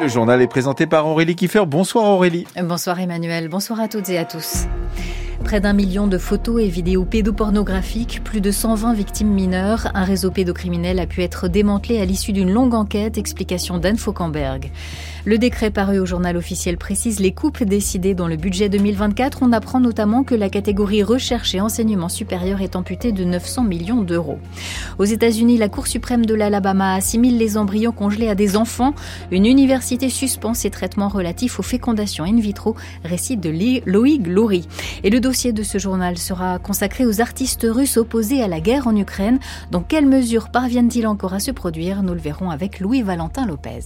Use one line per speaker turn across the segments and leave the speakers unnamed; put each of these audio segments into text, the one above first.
Le journal est présenté par Aurélie Kiefer. Bonsoir Aurélie.
Bonsoir Emmanuel, bonsoir à toutes et à tous. Près d'un million de photos et vidéos pédopornographiques, plus de 120 victimes mineures, un réseau pédocriminel a pu être démantelé à l'issue d'une longue enquête, explication d'Anne Fauquemberg. Le décret paru au journal officiel précise les coupes décidées dans le budget 2024. On apprend notamment que la catégorie recherche et enseignement supérieur est amputée de 900 millions d'euros. Aux États-Unis, la Cour suprême de l'Alabama assimile les embryons congelés à des enfants. Une université suspend ses traitements relatifs aux fécondations in vitro, récit de Loïc Loury. Et le dossier de ce journal sera consacré aux artistes russes opposés à la guerre en Ukraine. Dans quelles mesures parviennent-ils encore à se produire? Nous le verrons avec Louis-Valentin Lopez.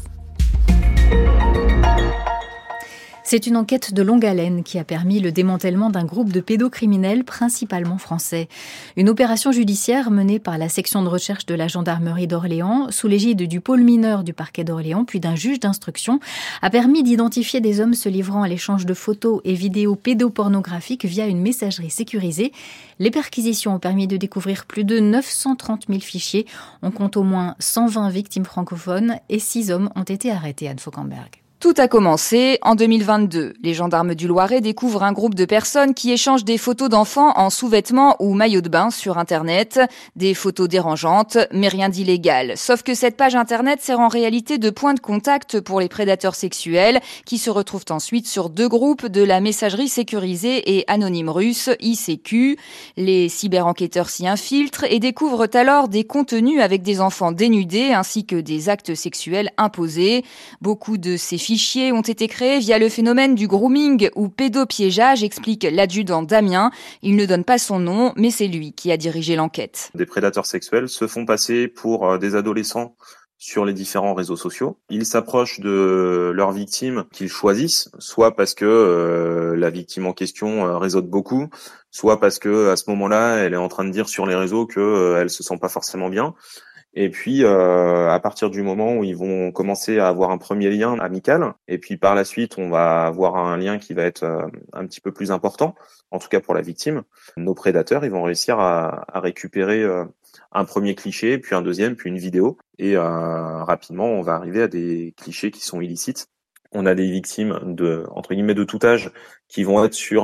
C'est une enquête de longue haleine qui a permis le démantèlement d'un groupe de pédocriminels principalement français. Une opération judiciaire menée par la section de recherche de la gendarmerie d'Orléans, sous l'égide du pôle mineur du parquet d'Orléans, puis d'un juge d'instruction, a permis d'identifier des hommes se livrant à l'échange de photos et vidéos pédopornographiques via une messagerie sécurisée. Les perquisitions ont permis de découvrir plus de 930 000 fichiers. On compte au moins 120 victimes francophones et 6 hommes ont été arrêtés à Fauquemberg.
Tout a commencé en 2022. Les gendarmes du Loiret découvrent un groupe de personnes qui échangent des photos d'enfants en sous-vêtements ou maillots de bain sur Internet. Des photos dérangeantes, mais rien d'illégal. Sauf que cette page Internet sert en réalité de point de contact pour les prédateurs sexuels qui se retrouvent ensuite sur deux groupes de la messagerie sécurisée et anonyme russe ICQ. Les cyberenquêteurs s'y infiltrent et découvrent alors des contenus avec des enfants dénudés ainsi que des actes sexuels imposés. Beaucoup de ces fichiers ont été créés via le phénomène du grooming ou pédopiégeage, explique l'adjudant Damien. Il ne donne pas son nom, mais c'est lui qui a dirigé l'enquête.
Des prédateurs sexuels se font passer pour euh, des adolescents sur les différents réseaux sociaux. Ils s'approchent de leurs victimes qu'ils choisissent, soit parce que euh, la victime en question euh, réseaute beaucoup, soit parce que à ce moment-là, elle est en train de dire sur les réseaux qu'elle elle se sent pas forcément bien. Et puis, euh, à partir du moment où ils vont commencer à avoir un premier lien amical, et puis par la suite, on va avoir un lien qui va être euh, un petit peu plus important, en tout cas pour la victime, nos prédateurs, ils vont réussir à, récupérer euh, un premier cliché, puis un deuxième, puis une vidéo, et euh, rapidement, on va arriver à des clichés qui sont illicites. On a des victimes de entre guillemets de tout âge qui vont être sur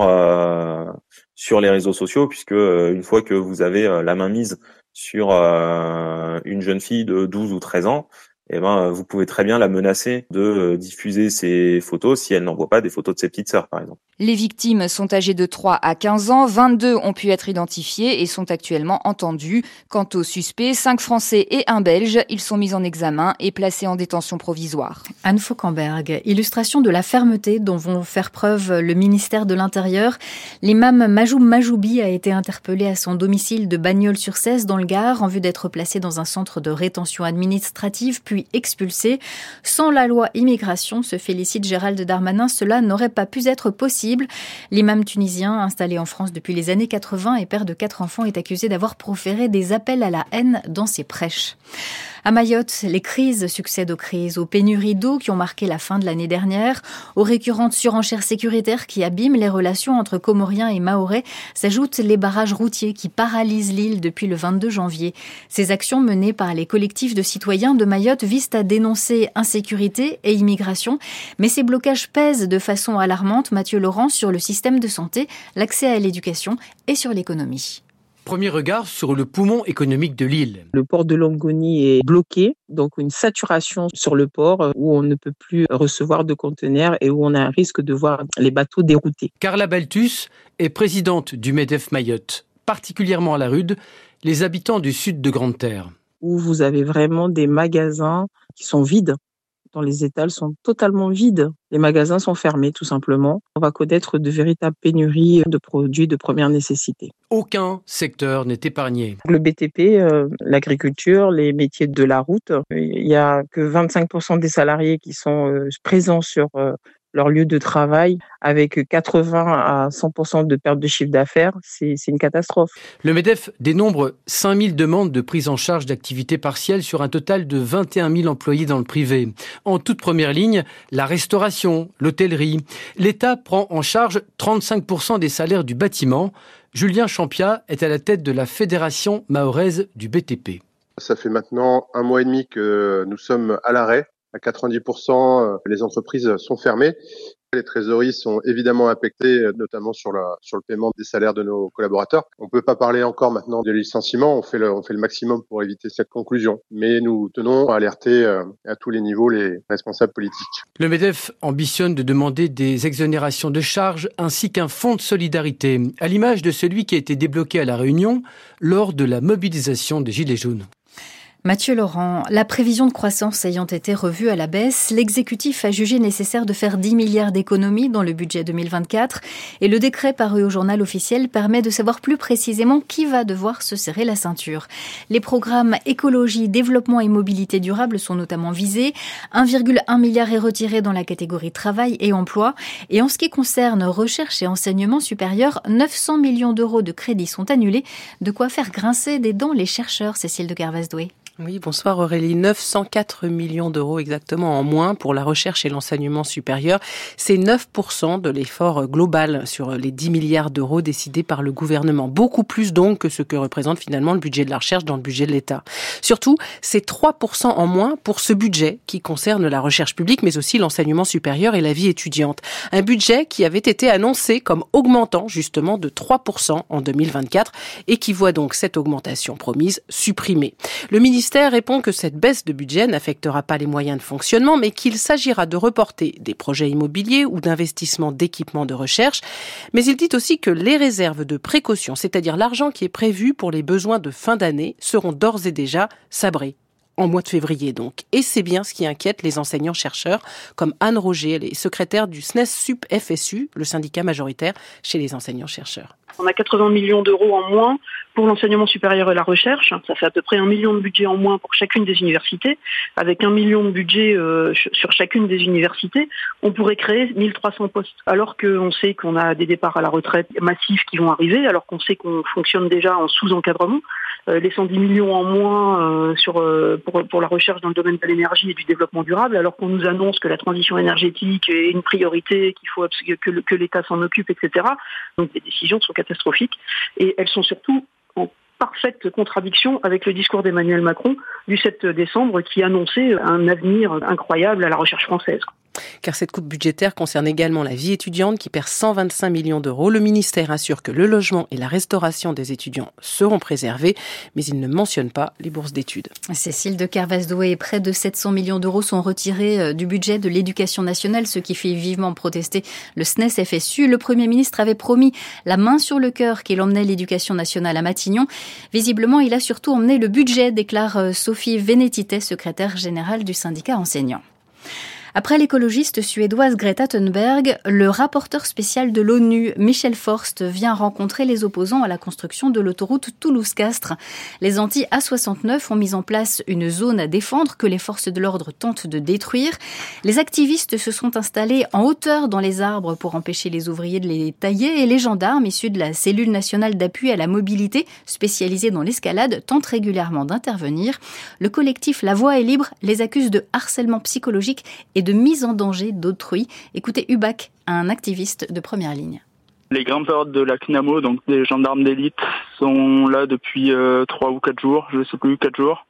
sur les réseaux sociaux, puisque une fois que vous avez la main mise sur euh, une jeune fille de 12 ou 13 ans, eh ben, vous pouvez très bien la menacer de euh, diffuser ses photos si elle n'envoie pas des photos de ses petites sœurs, par exemple.
Les victimes sont âgées de 3 à 15 ans, 22 ont pu être identifiées et sont actuellement entendues. Quant aux suspects, 5 Français et un Belge, ils sont mis en examen et placés en détention provisoire.
Anne Fauquemberg, illustration de la fermeté dont vont faire preuve le ministère de l'Intérieur. L'imam Majoub Majoubi a été interpellé à son domicile de Bagnols-sur-Cèze dans le Gard en vue d'être placé dans un centre de rétention administrative puis expulsé. Sans la loi immigration, se félicite Gérald Darmanin, cela n'aurait pas pu être possible. L'imam tunisien, installé en France depuis les années 80 et père de quatre enfants, est accusé d'avoir proféré des appels à la haine dans ses prêches. À Mayotte, les crises succèdent aux crises, aux pénuries d'eau qui ont marqué la fin de l'année dernière, aux récurrentes surenchères sécuritaires qui abîment les relations entre Comoriens et Mahorais, s'ajoutent les barrages routiers qui paralysent l'île depuis le 22 janvier. Ces actions menées par les collectifs de citoyens de Mayotte visent à dénoncer insécurité et immigration, mais ces blocages pèsent de façon alarmante, Mathieu Laurent, sur le système de santé, l'accès à l'éducation et sur l'économie.
Premier regard sur le poumon économique de l'île.
Le port de Longoni est bloqué, donc une saturation sur le port euh, où on ne peut plus recevoir de conteneurs et où on a un risque de voir les bateaux déroutés.
Carla Baltus est présidente du MEDEF Mayotte. Particulièrement à la Rude, les habitants du sud de Grande-Terre.
Où vous avez vraiment des magasins qui sont vides les étals sont totalement vides. Les magasins sont fermés tout simplement. On va connaître de véritables pénuries de produits de première nécessité.
Aucun secteur n'est épargné.
Le BTP, euh, l'agriculture, les métiers de la route, il n'y a que 25% des salariés qui sont euh, présents sur euh, leur lieu de travail avec 80 à 100% de perte de chiffre d'affaires, c'est une catastrophe.
Le MEDEF dénombre 5000 demandes de prise en charge d'activité partielle sur un total de 21 000 employés dans le privé. En toute première ligne, la restauration, l'hôtellerie. L'État prend en charge 35% des salaires du bâtiment. Julien Champia est à la tête de la Fédération mahoraise du BTP.
Ça fait maintenant un mois et demi que nous sommes à l'arrêt à 90%, les entreprises sont fermées. Les trésoreries sont évidemment impactées, notamment sur, la, sur le paiement des salaires de nos collaborateurs. On ne peut pas parler encore maintenant de licenciement. On fait, le, on fait le maximum pour éviter cette conclusion. Mais nous tenons à alerter euh, à tous les niveaux les responsables politiques.
Le MEDEF ambitionne de demander des exonérations de charges ainsi qu'un fonds de solidarité, à l'image de celui qui a été débloqué à La Réunion lors de la mobilisation des Gilets jaunes.
Mathieu Laurent, la prévision de croissance ayant été revue à la baisse, l'exécutif a jugé nécessaire de faire 10 milliards d'économies dans le budget 2024 et le décret paru au journal officiel permet de savoir plus précisément qui va devoir se serrer la ceinture. Les programmes écologie, développement et mobilité durable sont notamment visés. 1,1 milliard est retiré dans la catégorie travail et emploi. Et en ce qui concerne recherche et enseignement supérieur, 900 millions d'euros de crédits sont annulés. De quoi faire grincer des dents les chercheurs, Cécile de Carvasdoué.
Oui, bonsoir Aurélie. 904 millions d'euros exactement en moins pour la recherche et l'enseignement supérieur. C'est 9% de l'effort global sur les 10 milliards d'euros décidés par le gouvernement. Beaucoup plus donc que ce que représente finalement le budget de la recherche dans le budget de l'État. Surtout, c'est 3% en moins pour ce budget qui concerne la recherche publique mais aussi l'enseignement supérieur et la vie étudiante. Un budget qui avait été annoncé comme augmentant justement de 3% en 2024 et qui voit donc cette augmentation promise supprimée. Le ministre ministère répond que cette baisse de budget n'affectera pas les moyens de fonctionnement, mais qu'il s'agira de reporter des projets immobiliers ou d'investissements d'équipements de recherche. Mais il dit aussi que les réserves de précaution, c'est-à-dire l'argent qui est prévu pour les besoins de fin d'année, seront d'ores et déjà sabrés en mois de février donc. Et c'est bien ce qui inquiète les enseignants-chercheurs, comme Anne Roger, elle est secrétaire du SNES SUP FSU, le syndicat majoritaire chez les enseignants-chercheurs.
On a 80 millions d'euros en moins pour l'enseignement supérieur et la recherche. Ça fait à peu près un million de budget en moins pour chacune des universités. Avec un million de budget euh, sur chacune des universités, on pourrait créer 1300 postes. Alors qu'on sait qu'on a des départs à la retraite massifs qui vont arriver, alors qu'on sait qu'on fonctionne déjà en sous-encadrement, euh, les 110 millions en moins euh, sur, pour, la recherche dans le domaine de l'énergie et du développement durable, alors qu'on nous annonce que la transition énergétique est une priorité, qu'il faut que, que l'État s'en occupe, etc. Donc les décisions sont catastrophiques et elles sont surtout en parfaite contradiction avec le discours d'Emmanuel Macron du 7 décembre qui annonçait un avenir incroyable à la recherche française
car cette coupe budgétaire concerne également la vie étudiante qui perd 125 millions d'euros. Le ministère assure que le logement et la restauration des étudiants seront préservés, mais il ne mentionne pas les bourses d'études.
Cécile de Carvasdoué, près de 700 millions d'euros sont retirés euh, du budget de l'éducation nationale, ce qui fait vivement protester le SNES FSU. Le Premier ministre avait promis la main sur le cœur qu'il emmenait l'éducation nationale à Matignon. Visiblement, il a surtout emmené le budget, déclare euh, Sophie Vénétité, secrétaire générale du syndicat enseignant. Après l'écologiste suédoise Greta Thunberg, le rapporteur spécial de l'ONU, Michel Forst, vient rencontrer les opposants à la construction de l'autoroute Toulouse-Castres. Les anti-A69 ont mis en place une zone à défendre que les forces de l'ordre tentent de détruire. Les activistes se sont installés en hauteur dans les arbres pour empêcher les ouvriers de les tailler et les gendarmes issus de la cellule nationale d'appui à la mobilité spécialisée dans l'escalade tentent régulièrement d'intervenir. Le collectif La Voix est libre les accuse de harcèlement psychologique et de mise en danger d'autrui. Écoutez Ubac, un activiste de première ligne.
Les grimpeurs de la CNAMO, donc des gendarmes d'élite, sont là depuis euh, trois ou quatre jours, je ne sais plus, quatre jours.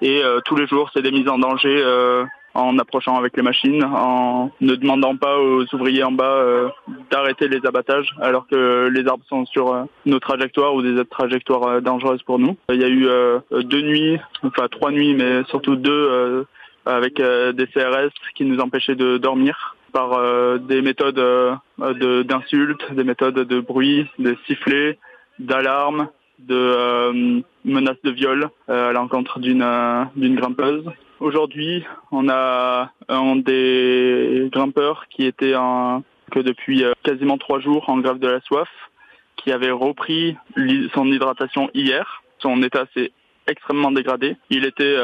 Et euh, tous les jours, c'est des mises en danger euh, en approchant avec les machines, en ne demandant pas aux ouvriers en bas d'arrêter les abattages, alors que les arbres sont sur nos trajectoires ou des trajectoires dangereuses pour nous. Il y a eu deux nuits, enfin trois nuits, mais surtout deux avec euh, des CRS qui nous empêchaient de dormir par euh, des méthodes euh, d'insultes, des méthodes de bruit, de sifflets, d'alarmes, de menaces de viol à l'encontre d'une d'une grimpeuse. Aujourd'hui, on a un des grimpeurs qui était en, que depuis quasiment trois jours en grève de la soif, qui avait repris son hydratation hier. Son état s'est extrêmement dégradé. Il était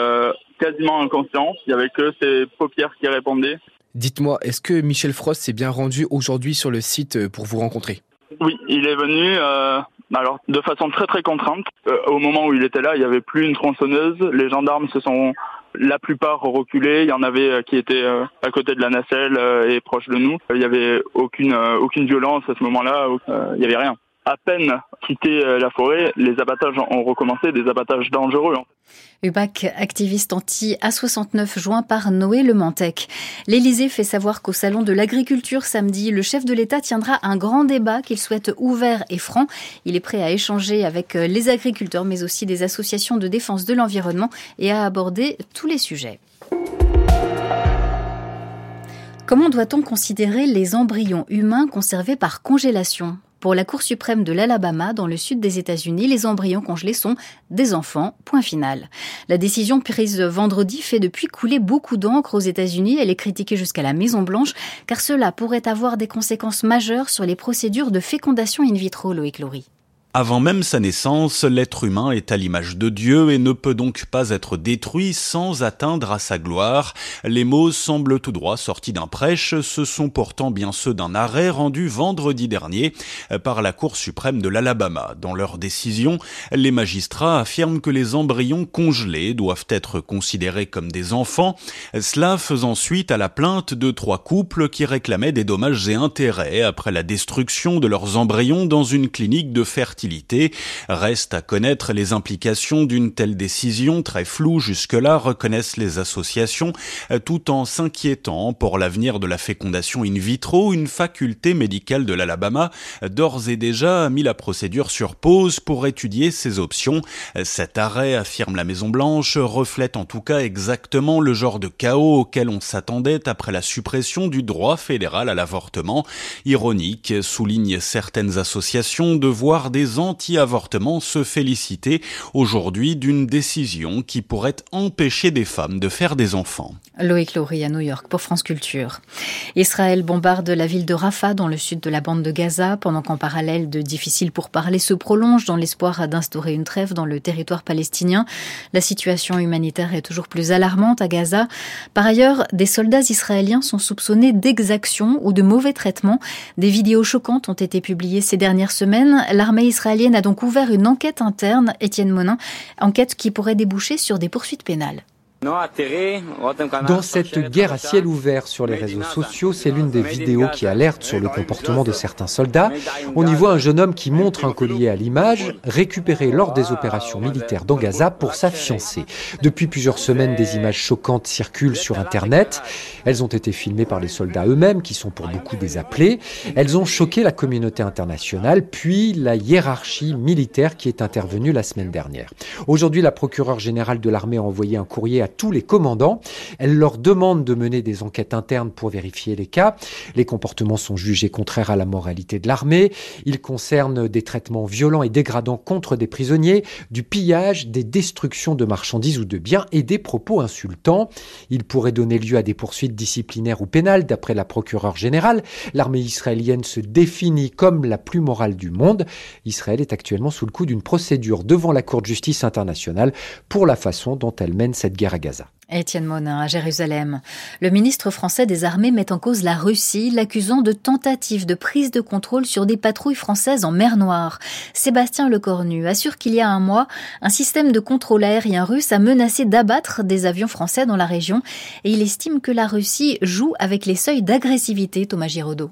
quasiment inconscient. Il n'y avait que ses paupières qui répondaient.
Dites-moi, est-ce que Michel Frost s'est bien rendu aujourd'hui sur le site euh, pour vous rencontrer?
Oui, il est venu. Euh, alors de façon très très contrainte. Euh, au moment où il était là, il n'y avait plus une tronçonneuse. Les gendarmes se sont la plupart reculés. Il y en avait qui étaient à côté de la nacelle et proche de nous. Il n'y avait aucune aucune violence à ce moment-là. Il n'y avait rien. À peine quitté la forêt, les abattages ont recommencé, des abattages dangereux.
UBAC, activiste anti-A69 joint par Noé Le Mantec. L'Élysée fait savoir qu'au Salon de l'Agriculture samedi, le chef de l'État tiendra un grand débat qu'il souhaite ouvert et franc. Il est prêt à échanger avec les agriculteurs mais aussi des associations de défense de l'environnement et à aborder tous les sujets. Comment doit-on considérer les embryons humains conservés par congélation? Pour la Cour suprême de l'Alabama, dans le sud des États-Unis, les embryons congelés sont des enfants. Point final. La décision prise vendredi fait depuis couler beaucoup d'encre aux États-Unis. Elle est critiquée jusqu'à la Maison-Blanche, car cela pourrait avoir des conséquences majeures sur les procédures de fécondation in vitro, Loïc Laurie.
Avant même sa naissance, l'être humain est à l'image de Dieu et ne peut donc pas être détruit sans atteindre à sa gloire. Les mots semblent tout droit sortis d'un prêche, ce sont pourtant bien ceux d'un arrêt rendu vendredi dernier par la Cour suprême de l'Alabama. Dans leur décision, les magistrats affirment que les embryons congelés doivent être considérés comme des enfants, cela faisant suite à la plainte de trois couples qui réclamaient des dommages et intérêts après la destruction de leurs embryons dans une clinique de fertilité Reste à connaître les implications d'une telle décision très floue jusque-là, reconnaissent les associations, tout en s'inquiétant pour l'avenir de la fécondation in vitro. Une faculté médicale de l'Alabama d'ores et déjà a mis la procédure sur pause pour étudier ses options. Cet arrêt, affirme la Maison-Blanche, reflète en tout cas exactement le genre de chaos auquel on s'attendait après la suppression du droit fédéral à l'avortement. Ironique, soulignent certaines associations, de voir des anti-avortements se féliciter aujourd'hui d'une décision qui pourrait empêcher des femmes de faire des enfants.
Loïc Laurie à New York pour France Culture. Israël bombarde la ville de Rafah dans le sud de la bande de Gaza pendant qu'en parallèle de difficiles pourparlers se prolongent dans l'espoir d'instaurer une trêve dans le territoire palestinien. La situation humanitaire est toujours plus alarmante à Gaza. Par ailleurs, des soldats israéliens sont soupçonnés d'exactions ou de mauvais traitements. Des vidéos choquantes ont été publiées ces dernières semaines. L'armée israélienne a donc ouvert une enquête interne, Étienne Monin, enquête qui pourrait déboucher sur des poursuites pénales.
Dans cette guerre à ciel ouvert sur les réseaux sociaux, c'est l'une des vidéos qui alerte sur le comportement de certains soldats. On y voit un jeune homme qui montre un collier à l'image, récupéré lors des opérations militaires dans Gaza pour sa fiancée. Depuis plusieurs semaines, des images choquantes circulent sur Internet. Elles ont été filmées par les soldats eux-mêmes, qui sont pour beaucoup des appelés. Elles ont choqué la communauté internationale, puis la hiérarchie militaire qui est intervenue la semaine dernière. Aujourd'hui, la procureure générale de l'armée a envoyé un courrier à tous les commandants. Elle leur demande de mener des enquêtes internes pour vérifier les cas. Les comportements sont jugés contraires à la moralité de l'armée. Ils concernent des traitements violents et dégradants contre des prisonniers, du pillage, des destructions de marchandises ou de biens et des propos insultants. Ils pourraient donner lieu à des poursuites disciplinaires ou pénales, d'après la procureure générale. L'armée israélienne se définit comme la plus morale du monde. Israël est actuellement sous le coup d'une procédure devant la Cour de justice internationale pour la façon dont elle mène cette guerre
Étienne Monin à Jérusalem. Le ministre français des Armées met en cause la Russie, l'accusant de tentative de prise de contrôle sur des patrouilles françaises en mer Noire. Sébastien Lecornu assure qu'il y a un mois, un système de contrôle aérien russe a menacé d'abattre des avions français dans la région et il estime que la Russie joue avec les seuils d'agressivité, Thomas Giraudot.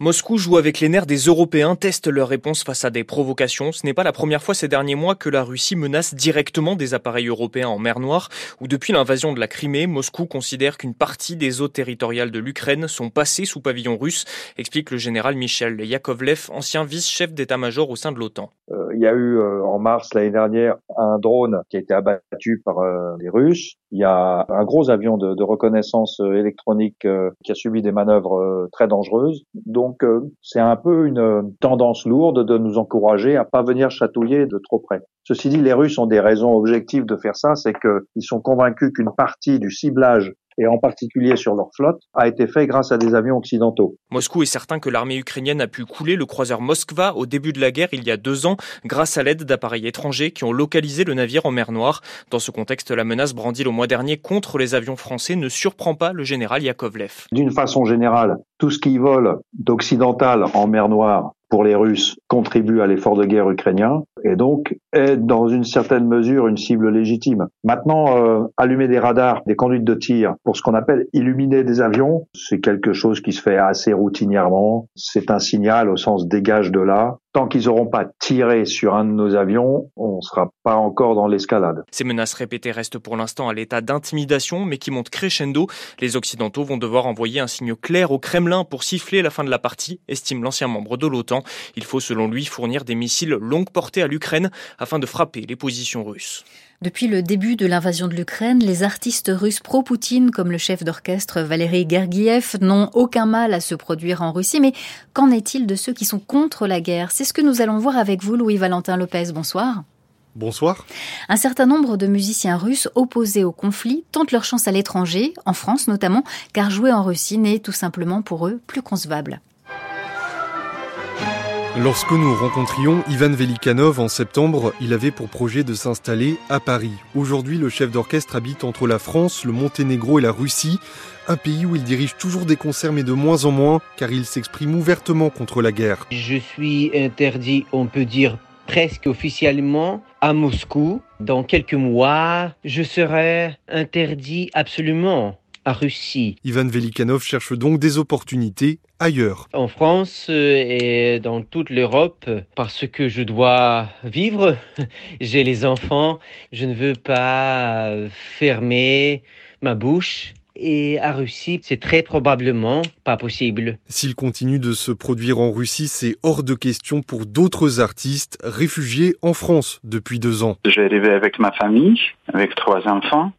Moscou joue avec les nerfs des Européens, teste leur réponse face à des provocations. Ce n'est pas la première fois ces derniers mois que la Russie menace directement des appareils européens en mer Noire, ou depuis l'invasion de la Crimée, Moscou considère qu'une partie des eaux territoriales de l'Ukraine sont passées sous pavillon russe, explique le général Michel Yakovlev, ancien vice-chef d'état-major au sein de l'OTAN.
Euh, il y a eu euh, en mars l'année dernière un drone qui a été abattu par euh, les Russes. Il y a un gros avion de reconnaissance électronique qui a subi des manœuvres très dangereuses. Donc c'est un peu une tendance lourde de nous encourager à pas venir chatouiller de trop près. Ceci dit, les Russes ont des raisons objectives de faire ça, c'est qu'ils sont convaincus qu'une partie du ciblage et en particulier sur leur flotte, a été fait grâce à des avions occidentaux.
Moscou est certain que l'armée ukrainienne a pu couler le croiseur Moskva au début de la guerre il y a deux ans grâce à l'aide d'appareils étrangers qui ont localisé le navire en mer Noire. Dans ce contexte, la menace brandie le mois dernier contre les avions français ne surprend pas le général Yakovlev.
D'une façon générale, tout ce qui vole d'occidental en mer Noire pour les Russes contribue à l'effort de guerre ukrainien. Et donc est dans une certaine mesure une cible légitime. Maintenant, euh, allumer des radars, des conduites de tir pour ce qu'on appelle illuminer des avions, c'est quelque chose qui se fait assez routinièrement. C'est un signal au sens dégage de là. Tant qu'ils n'auront pas tiré sur un de nos avions, on ne sera pas encore dans l'escalade.
Ces menaces répétées restent pour l'instant à l'état d'intimidation, mais qui montent crescendo. Les Occidentaux vont devoir envoyer un signe clair au Kremlin pour siffler la fin de la partie, estime l'ancien membre de l'OTAN. Il faut selon lui fournir des missiles longue portée à l'Ukraine afin de frapper les positions russes.
Depuis le début de l'invasion de l'Ukraine, les artistes russes pro-Poutine, comme le chef d'orchestre Valéry Gergiev, n'ont aucun mal à se produire en Russie. Mais qu'en est-il de ceux qui sont contre la guerre? C'est ce que nous allons voir avec vous, Louis-Valentin Lopez. Bonsoir.
Bonsoir.
Un certain nombre de musiciens russes opposés au conflit tentent leur chance à l'étranger, en France notamment, car jouer en Russie n'est tout simplement pour eux plus concevable.
Lorsque nous rencontrions Ivan Velikanov en septembre, il avait pour projet de s'installer à Paris. Aujourd'hui, le chef d'orchestre habite entre la France, le Monténégro et la Russie, un pays où il dirige toujours des concerts mais de moins en moins car il s'exprime ouvertement contre la guerre.
Je suis interdit, on peut dire presque officiellement, à Moscou. Dans quelques mois, je serai interdit absolument à Russie.
Ivan Velikanov cherche donc des opportunités ailleurs.
En France euh, et dans toute l'Europe, parce que je dois vivre, j'ai les enfants, je ne veux pas fermer ma bouche et à Russie, c'est très probablement pas possible.
S'il continue de se produire en Russie, c'est hors de question pour d'autres artistes réfugiés en France depuis deux ans.
J'ai arrivé avec ma famille, avec trois enfants.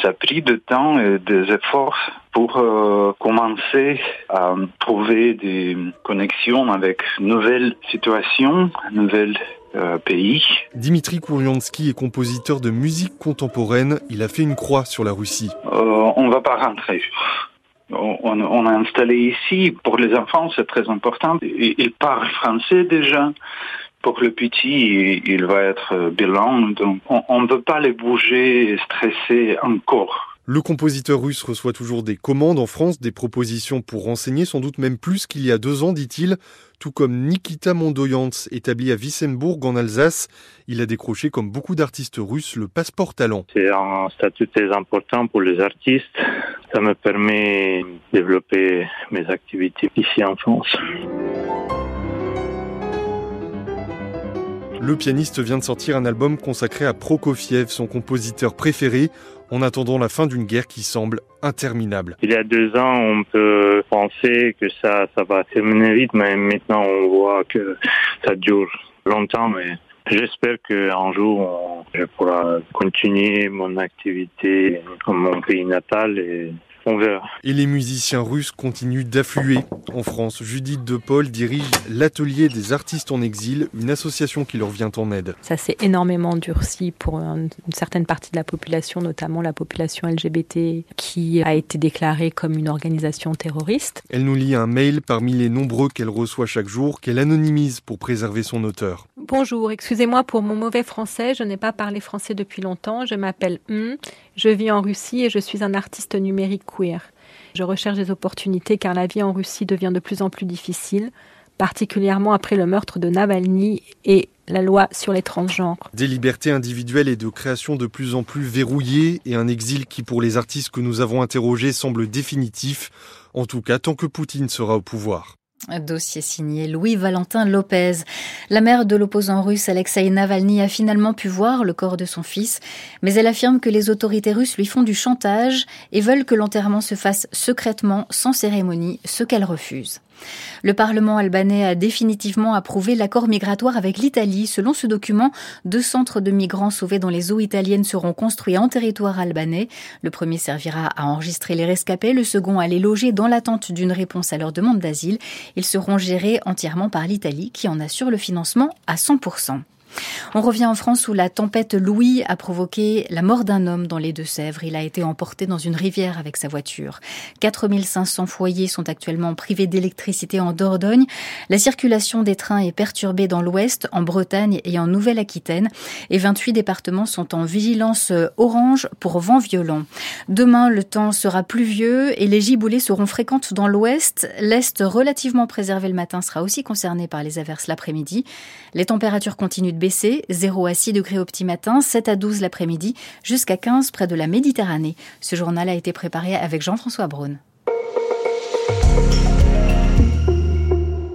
Ça a pris du temps et des efforts pour euh, commencer à trouver des connexions avec nouvelles situations, nouvelles euh, pays.
Dimitri Kouriansky est compositeur de musique contemporaine. Il a fait une croix sur la Russie.
Euh, on ne va pas rentrer. On, on, a installé ici, pour les enfants, c'est très important. Ils parlent français déjà. Pour le petit, il va être bilingue, donc on ne veut pas les bouger et stresser encore.
Le compositeur russe reçoit toujours des commandes en France, des propositions pour renseigner, sans doute même plus qu'il y a deux ans, dit-il. Tout comme Nikita Mondoyants, établi à Wissembourg en Alsace, il a décroché, comme beaucoup d'artistes russes, le passeport talent.
C'est un statut très important pour les artistes. Ça me permet de développer mes activités ici en France.
Le pianiste vient de sortir un album consacré à Prokofiev, son compositeur préféré, en attendant la fin d'une guerre qui semble interminable.
Il y a deux ans, on peut penser que ça, ça va terminer vite, mais maintenant on voit que ça dure longtemps. Mais j'espère qu'un jour, je pourrai continuer mon activité dans mon pays natal et
les musiciens russes continuent d'affluer en France. Judith De Paul dirige l'Atelier des artistes en exil, une association qui leur vient en aide.
Ça s'est énormément durci pour une certaine partie de la population, notamment la population LGBT, qui a été déclarée comme une organisation terroriste.
Elle nous lit un mail parmi les nombreux qu'elle reçoit chaque jour, qu'elle anonymise pour préserver son auteur.
Bonjour, excusez-moi pour mon mauvais français, je n'ai pas parlé français depuis longtemps, je m'appelle Hum, je vis en Russie et je suis un artiste numérique Je recherche des opportunités car la vie en Russie devient de plus en plus difficile, particulièrement après le meurtre de Navalny et la loi sur les transgenres.
Des libertés individuelles et de création de plus en plus verrouillées et un exil qui pour les artistes que nous avons interrogés semble définitif, en tout cas tant que Poutine sera au pouvoir.
Dossier signé Louis-Valentin Lopez. La mère de l'opposant russe Alexei Navalny a finalement pu voir le corps de son fils, mais elle affirme que les autorités russes lui font du chantage et veulent que l'enterrement se fasse secrètement, sans cérémonie, ce qu'elle refuse. Le Parlement albanais a définitivement approuvé l'accord migratoire avec l'Italie. Selon ce document, deux centres de migrants sauvés dans les eaux italiennes seront construits en territoire albanais. Le premier servira à enregistrer les rescapés, le second à les loger dans l'attente d'une réponse à leur demande d'asile. Ils seront gérés entièrement par l'Italie qui en assure le financement à 100%. On revient en France où la tempête Louis a provoqué la mort d'un homme dans les Deux-Sèvres. Il a été emporté dans une rivière avec sa voiture. 4500 foyers sont actuellement privés d'électricité en Dordogne. La circulation des trains est perturbée dans l'Ouest, en Bretagne et en Nouvelle-Aquitaine. Et 28 départements sont en vigilance orange pour vent violent. Demain, le temps sera pluvieux et les giboulées seront fréquentes dans l'Ouest. L'Est, relativement préservé le matin, sera aussi concerné par les averses l'après-midi. Les températures continuent de baisser, 0 à 6 degrés au petit matin, 7 à 12 l'après-midi, jusqu'à 15 près de la Méditerranée. Ce journal a été préparé avec Jean-François Braun.